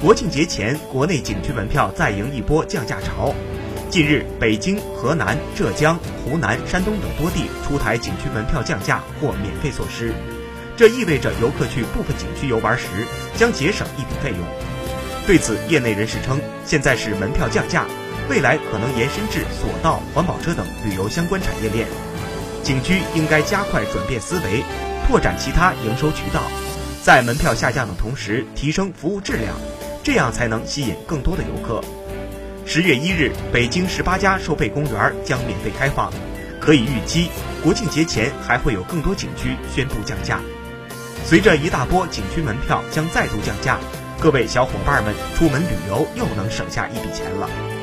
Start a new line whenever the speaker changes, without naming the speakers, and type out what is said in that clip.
国庆节前，国内景区门票再迎一波降价潮。近日，北京、河南、浙江、湖南、山东等多地出台景区门票降价或免费措施，这意味着游客去部分景区游玩时将节省一笔费用。对此，业内人士称，现在是门票降价，未来可能延伸至索道、环保车等旅游相关产业链。景区应该加快转变思维，拓展其他营收渠道，在门票下降的同时提升服务质量。这样才能吸引更多的游客。十月一日，北京十八家收费公园将免费开放，可以预期国庆节前还会有更多景区宣布降价。随着一大波景区门票将再度降价，各位小伙伴们出门旅游又能省下一笔钱了。